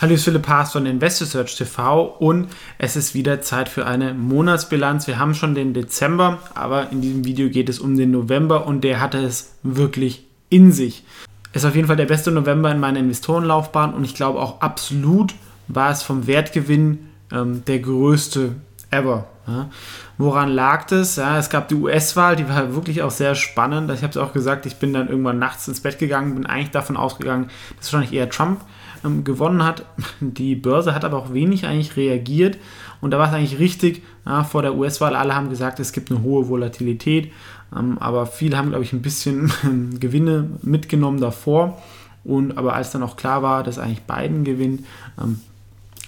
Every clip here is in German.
Hallo, bin Philipp Haas von Investor Search TV und es ist wieder Zeit für eine Monatsbilanz. Wir haben schon den Dezember, aber in diesem Video geht es um den November und der hatte es wirklich in sich. Es ist auf jeden Fall der beste November in meiner Investorenlaufbahn und ich glaube auch absolut war es vom Wertgewinn ähm, der größte ever. Ja. Woran lag das? Ja, es gab die US-Wahl, die war wirklich auch sehr spannend. Ich habe es auch gesagt, ich bin dann irgendwann nachts ins Bett gegangen, bin eigentlich davon ausgegangen, dass wahrscheinlich eher Trump ähm, gewonnen hat. Die Börse hat aber auch wenig eigentlich reagiert und da war es eigentlich richtig ja, vor der US-Wahl. Alle haben gesagt, es gibt eine hohe Volatilität, ähm, aber viele haben, glaube ich, ein bisschen Gewinne mitgenommen davor. Und aber als dann auch klar war, dass eigentlich Biden gewinnt, ähm,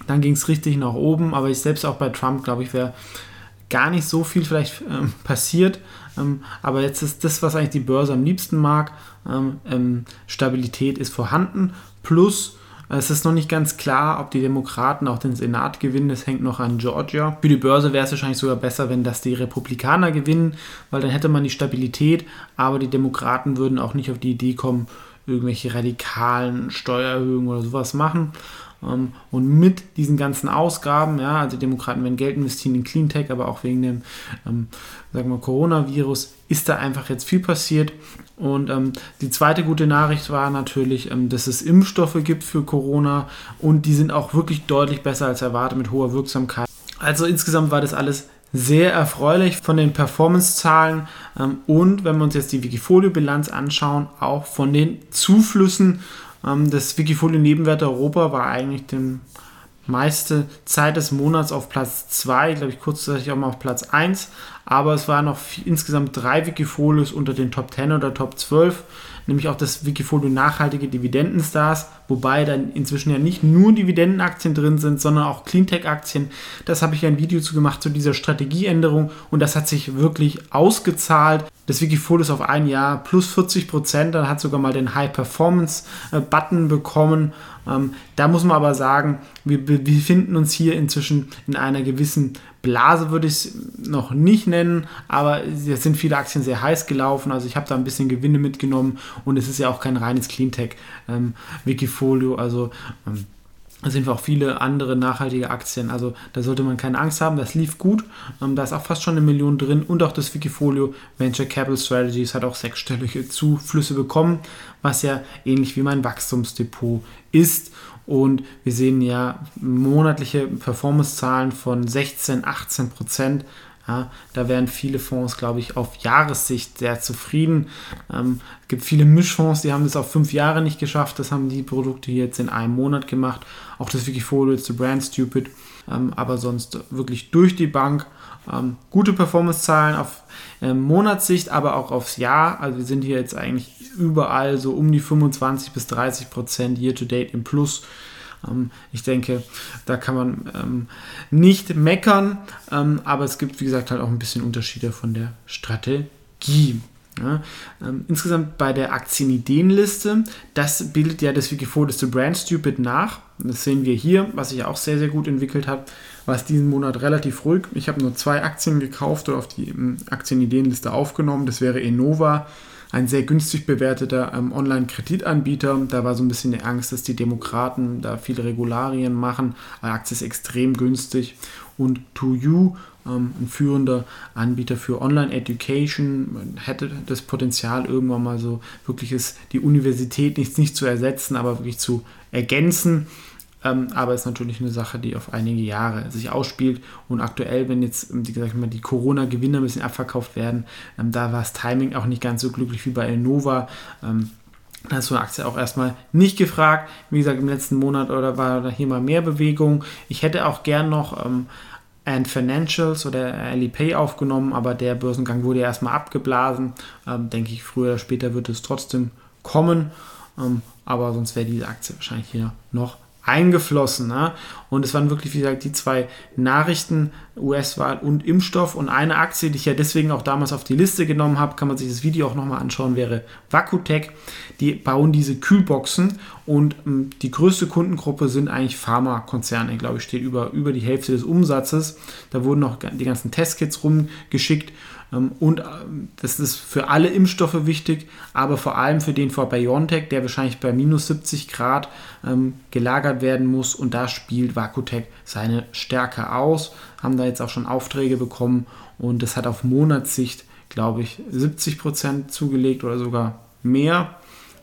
dann ging es richtig nach oben. Aber ich selbst auch bei Trump, glaube ich, wäre gar nicht so viel vielleicht ähm, passiert. Ähm, aber jetzt ist das, was eigentlich die Börse am liebsten mag. Ähm, ähm Stabilität ist vorhanden. Plus es ist noch nicht ganz klar, ob die Demokraten auch den Senat gewinnen. Das hängt noch an Georgia. Für die Börse wäre es wahrscheinlich sogar besser, wenn das die Republikaner gewinnen, weil dann hätte man die Stabilität, aber die Demokraten würden auch nicht auf die Idee kommen, irgendwelche radikalen Steuererhöhungen oder sowas machen. Ähm, und mit diesen ganzen Ausgaben, ja, also Demokraten werden Geld investieren in Cleantech, aber auch wegen dem, ähm, sagen wir, Coronavirus ist da einfach jetzt viel passiert. Und ähm, die zweite gute Nachricht war natürlich, ähm, dass es Impfstoffe gibt für Corona und die sind auch wirklich deutlich besser als erwartet mit hoher Wirksamkeit. Also insgesamt war das alles sehr erfreulich von den Performance-Zahlen ähm, und wenn wir uns jetzt die Wikifolio-Bilanz anschauen, auch von den Zuflüssen ähm, das Wikifolio-Nebenwert Europa war eigentlich die meiste Zeit des Monats auf Platz 2, glaube ich kurzzeitig auch mal auf Platz 1, aber es waren noch insgesamt drei Wikifolios unter den Top 10 oder Top 12 nämlich auch das Wikifolio Nachhaltige Dividendenstars, wobei dann inzwischen ja nicht nur Dividendenaktien drin sind, sondern auch Cleantech-Aktien. Das habe ich ja ein Video zu gemacht zu dieser Strategieänderung und das hat sich wirklich ausgezahlt. Das Wikifolio ist auf ein Jahr plus 40 Prozent, dann hat sogar mal den High-Performance-Button bekommen. Ähm, da muss man aber sagen, wir befinden uns hier inzwischen in einer gewissen Blase würde ich es noch nicht nennen, aber es sind viele Aktien sehr heiß gelaufen. Also ich habe da ein bisschen Gewinne mitgenommen und es ist ja auch kein reines Cleantech-Wikifolio. Ähm, also ähm, da sind auch viele andere nachhaltige Aktien. Also da sollte man keine Angst haben. Das lief gut. Ähm, da ist auch fast schon eine Million drin. Und auch das Wikifolio Venture Capital Strategies hat auch sechsstellige Zuflüsse bekommen, was ja ähnlich wie mein Wachstumsdepot ist. Und wir sehen ja monatliche Performance-Zahlen von 16, 18 Prozent. Ja, da wären viele Fonds, glaube ich, auf Jahressicht sehr zufrieden. Ähm, es gibt viele Mischfonds, die haben das auf fünf Jahre nicht geschafft. Das haben die Produkte jetzt in einem Monat gemacht. Auch das Wikifolio ist Brand Stupid. Ähm, aber sonst wirklich durch die Bank. Ähm, gute Performance-Zahlen auf ähm, Monatssicht, aber auch aufs Jahr. Also wir sind hier jetzt eigentlich überall so um die 25 bis 30 Prozent Year-to-Date im Plus. Ähm, ich denke, da kann man ähm, nicht meckern, ähm, aber es gibt, wie gesagt, halt auch ein bisschen Unterschiede von der Strategie. Ja, ähm, insgesamt bei der Aktienideenliste, das bildet ja das Wikifolio to Brand Stupid nach. Das sehen wir hier, was sich auch sehr, sehr gut entwickelt hat, war es diesen Monat relativ ruhig. Ich habe nur zwei Aktien gekauft oder auf die ähm, Aktienideenliste aufgenommen. Das wäre Enova ein sehr günstig bewerteter ähm, Online-Kreditanbieter. Da war so ein bisschen die Angst, dass die Demokraten da viele Regularien machen. Die Aktie ist extrem günstig. Und To You, ähm, ein führender Anbieter für Online-Education, hätte das Potenzial, irgendwann mal so wirklich ist, die Universität nicht, nicht zu ersetzen, aber wirklich zu ergänzen. Ähm, aber ist natürlich eine Sache, die auf einige Jahre sich ausspielt. Und aktuell, wenn jetzt, ähm, wie gesagt, die Corona-Gewinne ein bisschen abverkauft werden, ähm, da war das Timing auch nicht ganz so glücklich wie bei Innova. Ähm, da ist so eine Aktie auch erstmal nicht gefragt. Wie gesagt, im letzten Monat oder war da hier mal mehr Bewegung. Ich hätte auch gern noch ähm, and Financials oder Alipay aufgenommen, aber der Börsengang wurde erstmal abgeblasen. Ähm, denke ich, früher oder später wird es trotzdem kommen. Ähm, aber sonst wäre diese Aktie wahrscheinlich hier noch eingeflossen. Ne? Und es waren wirklich, wie gesagt, die zwei Nachrichten, US-Wahl und Impfstoff. Und eine Aktie, die ich ja deswegen auch damals auf die Liste genommen habe, kann man sich das Video auch nochmal anschauen, wäre Vakutech. Die bauen diese Kühlboxen und ähm, die größte Kundengruppe sind eigentlich Pharmakonzerne. Ich glaube, ich steht über, über die Hälfte des Umsatzes. Da wurden noch die ganzen Testkits rumgeschickt. Ähm, und ähm, das ist für alle Impfstoffe wichtig, aber vor allem für den vor BioNTech, der wahrscheinlich bei minus 70 Grad ähm, gelagert werden muss. Und da spielt Vakutec seine Stärke aus. Haben da jetzt auch schon Aufträge bekommen und das hat auf Monatssicht, glaube ich, 70 Prozent zugelegt oder sogar mehr.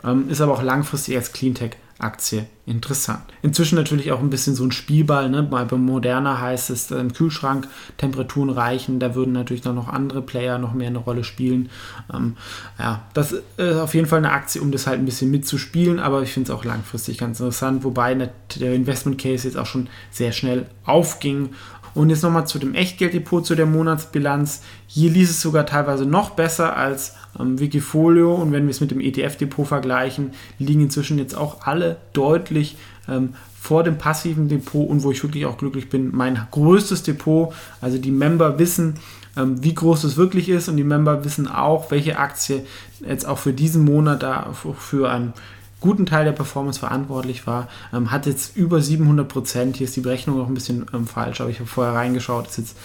Ähm, ist aber auch langfristig als Cleantech Aktie interessant. Inzwischen natürlich auch ein bisschen so ein Spielball. Ne? Bei Moderna heißt es, im Kühlschrank Temperaturen reichen. Da würden natürlich dann noch andere Player noch mehr eine Rolle spielen. Ähm, ja, das ist auf jeden Fall eine Aktie, um das halt ein bisschen mitzuspielen. Aber ich finde es auch langfristig ganz interessant. Wobei der Investment Case jetzt auch schon sehr schnell aufging und jetzt nochmal zu dem Echtgelddepot, zu der Monatsbilanz. Hier liest es sogar teilweise noch besser als ähm, Wikifolio. Und wenn wir es mit dem ETF-Depot vergleichen, liegen inzwischen jetzt auch alle deutlich ähm, vor dem passiven Depot und wo ich wirklich auch glücklich bin, mein größtes Depot. Also die Member wissen, ähm, wie groß es wirklich ist und die Member wissen auch, welche Aktie jetzt auch für diesen Monat da für ein guten Teil der Performance verantwortlich war, ähm, hat jetzt über 700 Prozent. Hier ist die Berechnung noch ein bisschen ähm, falsch, aber ich habe vorher reingeschaut, ist jetzt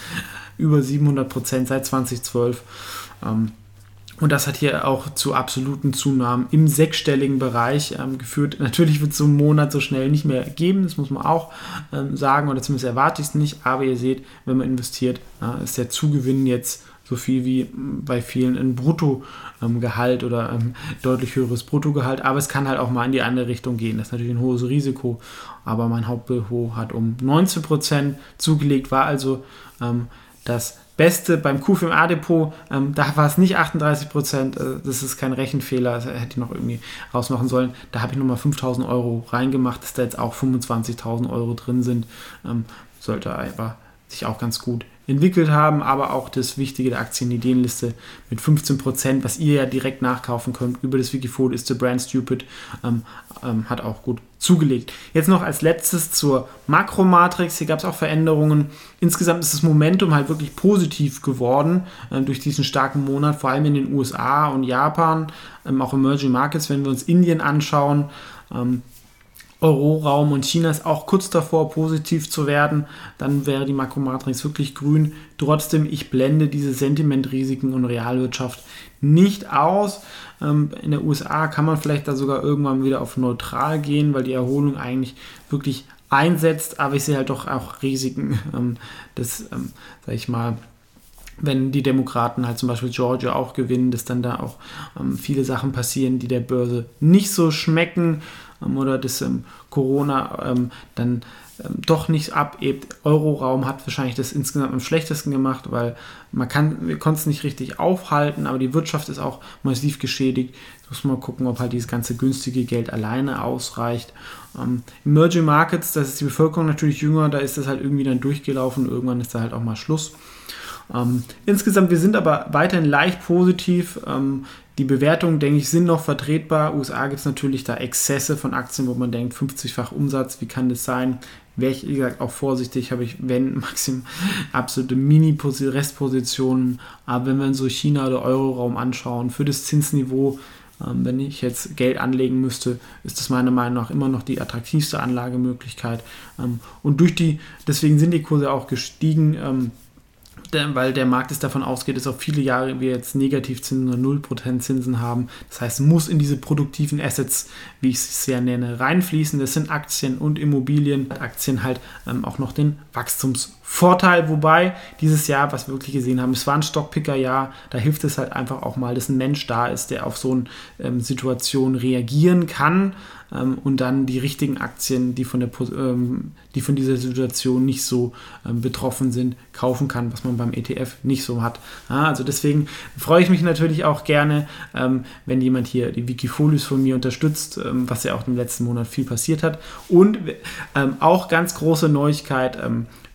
über 700 Prozent seit 2012. Ähm, und das hat hier auch zu absoluten Zunahmen im sechsstelligen Bereich ähm, geführt. Natürlich wird es so einen Monat so schnell nicht mehr geben, das muss man auch ähm, sagen, oder zumindest erwarte ich es nicht. Aber ihr seht, wenn man investiert, äh, ist der Zugewinn jetzt so viel wie bei vielen ein Bruttogehalt ähm, oder ähm, deutlich höheres Bruttogehalt. Aber es kann halt auch mal in die andere Richtung gehen. Das ist natürlich ein hohes Risiko. Aber mein Hauptbüro hat um 19% zugelegt, war also ähm, das Beste beim QFMA-Depot, ähm, da war es nicht 38 Prozent, äh, das ist kein Rechenfehler, das hätte ich noch irgendwie rausmachen sollen. Da habe ich nochmal 5000 Euro reingemacht, dass da jetzt auch 25.000 Euro drin sind. Ähm, sollte aber sich auch ganz gut entwickelt haben, aber auch das Wichtige der Aktienideenliste mit 15%, was ihr ja direkt nachkaufen könnt über das Wikifolio ist the brand stupid, ähm, ähm, hat auch gut zugelegt. Jetzt noch als letztes zur Makromatrix. Hier gab es auch Veränderungen. Insgesamt ist das Momentum halt wirklich positiv geworden äh, durch diesen starken Monat, vor allem in den USA und Japan, ähm, auch Emerging Markets, wenn wir uns Indien anschauen. Euroraum und China ist auch kurz davor, positiv zu werden, dann wäre die Makromatrix wirklich grün. Trotzdem, ich blende diese Sentimentrisiken und Realwirtschaft nicht aus. Ähm, in der USA kann man vielleicht da sogar irgendwann wieder auf neutral gehen, weil die Erholung eigentlich wirklich einsetzt, aber ich sehe halt doch auch Risiken, ähm, dass, ähm, sag ich mal, wenn die Demokraten halt zum Beispiel Georgia auch gewinnen, dass dann da auch viele Sachen passieren, die der Börse nicht so schmecken oder dass ähm, Corona ähm, dann ähm, doch nicht abebt. Euroraum hat wahrscheinlich das insgesamt am schlechtesten gemacht, weil man kann, wir konnten es nicht richtig aufhalten, aber die Wirtschaft ist auch massiv geschädigt. Jetzt muss man gucken, ob halt dieses ganze günstige Geld alleine ausreicht. Ähm, Emerging Markets, da ist die Bevölkerung natürlich jünger, da ist das halt irgendwie dann durchgelaufen. Irgendwann ist da halt auch mal Schluss. Ähm, insgesamt, wir sind aber weiterhin leicht positiv. Ähm, die Bewertungen, denke ich, sind noch vertretbar. USA gibt es natürlich da Exzesse von Aktien, wo man denkt, 50-fach Umsatz, wie kann das sein? Wäre ich, wie gesagt, auch vorsichtig, habe ich, wenn, maximum absolute Mini-Restpositionen. Aber wenn wir uns so China oder Euroraum anschauen, für das Zinsniveau, ähm, wenn ich jetzt Geld anlegen müsste, ist das meiner Meinung nach immer noch die attraktivste Anlagemöglichkeit. Ähm, und durch die, deswegen sind die Kurse auch gestiegen. Ähm, weil der Markt es davon ausgeht, dass auf viele Jahre wir jetzt Negativzinsen oder 0% Zinsen haben. Das heißt, muss in diese produktiven Assets, wie ich es sehr nenne, reinfließen. Das sind Aktien und Immobilien. Aktien halt ähm, auch noch den Wachstumsvorteil. Wobei dieses Jahr, was wir wirklich gesehen haben, es war ein Stockpicker-Jahr. Da hilft es halt einfach auch mal, dass ein Mensch da ist, der auf so eine ähm, Situation reagieren kann ähm, und dann die richtigen Aktien, die von, der, ähm, die von dieser Situation nicht so ähm, betroffen sind, kaufen kann, was man beim ETF nicht so hat. Ja, also deswegen freue ich mich natürlich auch gerne, ähm, wenn jemand hier die Wikifolios von mir unterstützt, ähm, was ja auch im letzten Monat viel passiert hat. Und ähm, auch ganz große Neuigkeit,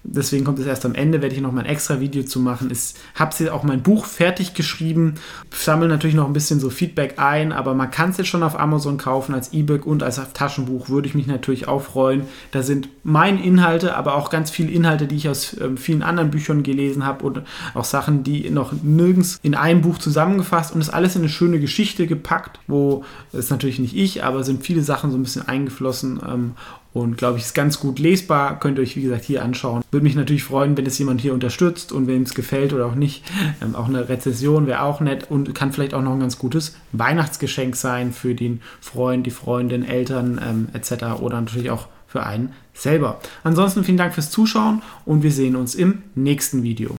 Deswegen kommt es erst am Ende, werde ich noch mal ein extra Video zu machen. Ich habe sie auch mein Buch fertig geschrieben, sammle natürlich noch ein bisschen so Feedback ein, aber man kann es jetzt schon auf Amazon kaufen als E-Book und als Taschenbuch, würde ich mich natürlich auch freuen. Da sind meine Inhalte, aber auch ganz viele Inhalte, die ich aus äh, vielen anderen Büchern gelesen habe und auch Sachen, die noch nirgends in einem Buch zusammengefasst und ist alles in eine schöne Geschichte gepackt, wo es natürlich nicht ich, aber sind viele Sachen so ein bisschen eingeflossen ähm, und glaube ich, ist ganz gut lesbar. Könnt ihr euch, wie gesagt, hier anschauen. Würde mich natürlich freuen, wenn es jemand hier unterstützt und wenn es gefällt oder auch nicht. Ähm, auch eine Rezession wäre auch nett und kann vielleicht auch noch ein ganz gutes Weihnachtsgeschenk sein für den Freund, die Freundin, Eltern ähm, etc. oder natürlich auch für einen selber. Ansonsten vielen Dank fürs Zuschauen und wir sehen uns im nächsten Video.